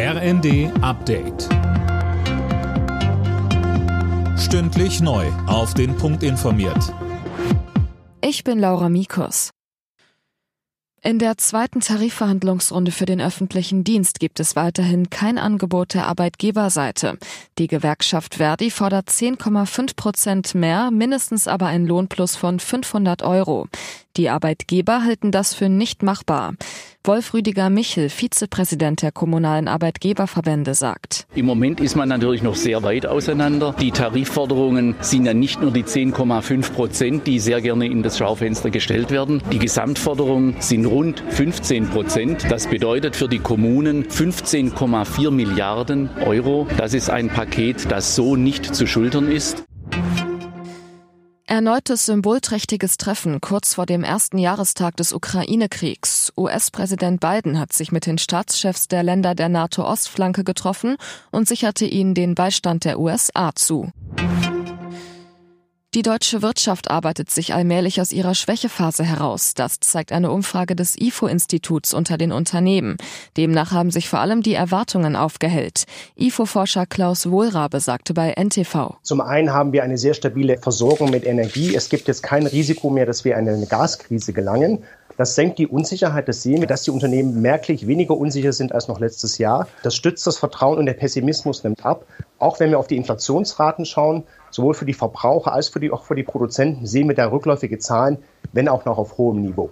RND Update. Stündlich neu. Auf den Punkt informiert. Ich bin Laura Mikus. In der zweiten Tarifverhandlungsrunde für den öffentlichen Dienst gibt es weiterhin kein Angebot der Arbeitgeberseite. Die Gewerkschaft Verdi fordert 10,5 Prozent mehr, mindestens aber ein Lohnplus von 500 Euro. Die Arbeitgeber halten das für nicht machbar. Wolf Rüdiger Michel, Vizepräsident der kommunalen Arbeitgeberverbände, sagt. Im Moment ist man natürlich noch sehr weit auseinander. Die Tarifforderungen sind ja nicht nur die 10,5 Prozent, die sehr gerne in das Schaufenster gestellt werden. Die Gesamtforderungen sind rund 15 Prozent. Das bedeutet für die Kommunen 15,4 Milliarden Euro. Das ist ein Paket, das so nicht zu schultern ist. Erneutes symbolträchtiges Treffen kurz vor dem ersten Jahrestag des Ukraine-Kriegs. US-Präsident Biden hat sich mit den Staatschefs der Länder der NATO-Ostflanke getroffen und sicherte ihnen den Beistand der USA zu. Die deutsche Wirtschaft arbeitet sich allmählich aus ihrer Schwächephase heraus. Das zeigt eine Umfrage des IFO-Instituts unter den Unternehmen. Demnach haben sich vor allem die Erwartungen aufgehellt. IFO-Forscher Klaus Wohlrabe sagte bei NTV. Zum einen haben wir eine sehr stabile Versorgung mit Energie. Es gibt jetzt kein Risiko mehr, dass wir in eine Gaskrise gelangen. Das senkt die Unsicherheit, das sehen wir, dass die Unternehmen merklich weniger unsicher sind als noch letztes Jahr. Das stützt das Vertrauen und der Pessimismus nimmt ab. Auch wenn wir auf die Inflationsraten schauen, sowohl für die Verbraucher als für die, auch für die Produzenten, sehen wir da rückläufige Zahlen, wenn auch noch auf hohem Niveau.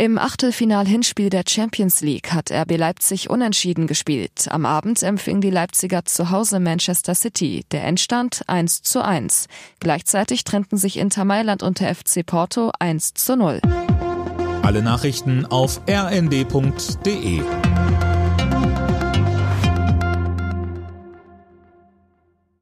Im Achtelfinal-Hinspiel der Champions League hat RB Leipzig unentschieden gespielt. Am Abend empfing die Leipziger zu Hause Manchester City. Der Endstand 1 zu 1. Gleichzeitig trennten sich Inter Mailand und der FC Porto 1 zu 0. Alle Nachrichten auf rnd.de